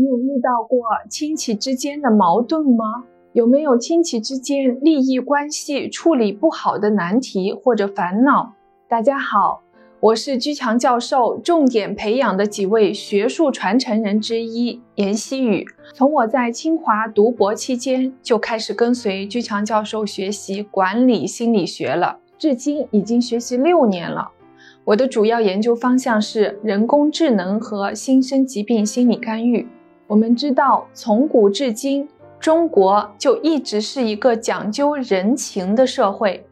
你有遇到过亲戚之间的矛盾吗？有没有亲戚之间利益关系处理不好的难题或者烦恼？大家好，我是居强教授重点培养的几位学术传承人之一严希宇。从我在清华读博期间就开始跟随居强教授学习管理心理学了，至今已经学习六年了。我的主要研究方向是人工智能和新生疾病心理干预。我们知道，从古至今，中国就一直是一个讲究人情的社会，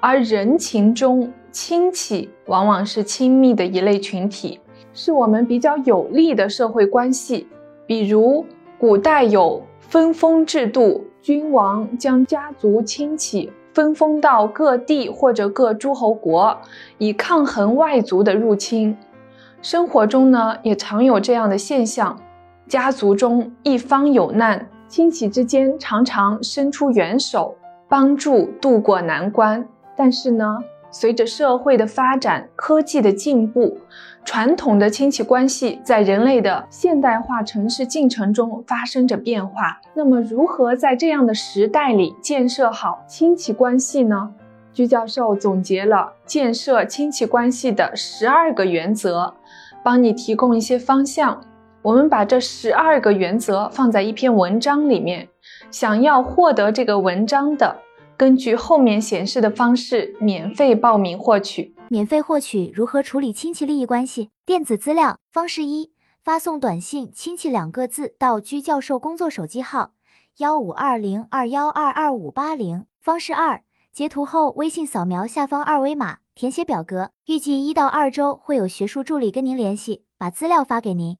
而人情中，亲戚往往是亲密的一类群体，是我们比较有利的社会关系。比如，古代有分封制度，君王将家族亲戚。分封到各地或者各诸侯国，以抗衡外族的入侵。生活中呢，也常有这样的现象：家族中一方有难，亲戚之间常常伸出援手，帮助渡过难关。但是呢，随着社会的发展，科技的进步。传统的亲戚关系在人类的现代化城市进程中发生着变化。那么，如何在这样的时代里建设好亲戚关系呢？居教授总结了建设亲戚关系的十二个原则，帮你提供一些方向。我们把这十二个原则放在一篇文章里面，想要获得这个文章的，根据后面显示的方式免费报名获取。免费获取如何处理亲戚利益关系电子资料方式一：发送短信“亲戚”两个字到居教授工作手机号幺五二零二幺二二五八零。方式二：截图后微信扫描下方二维码，填写表格，预计一到二周会有学术助理跟您联系，把资料发给您。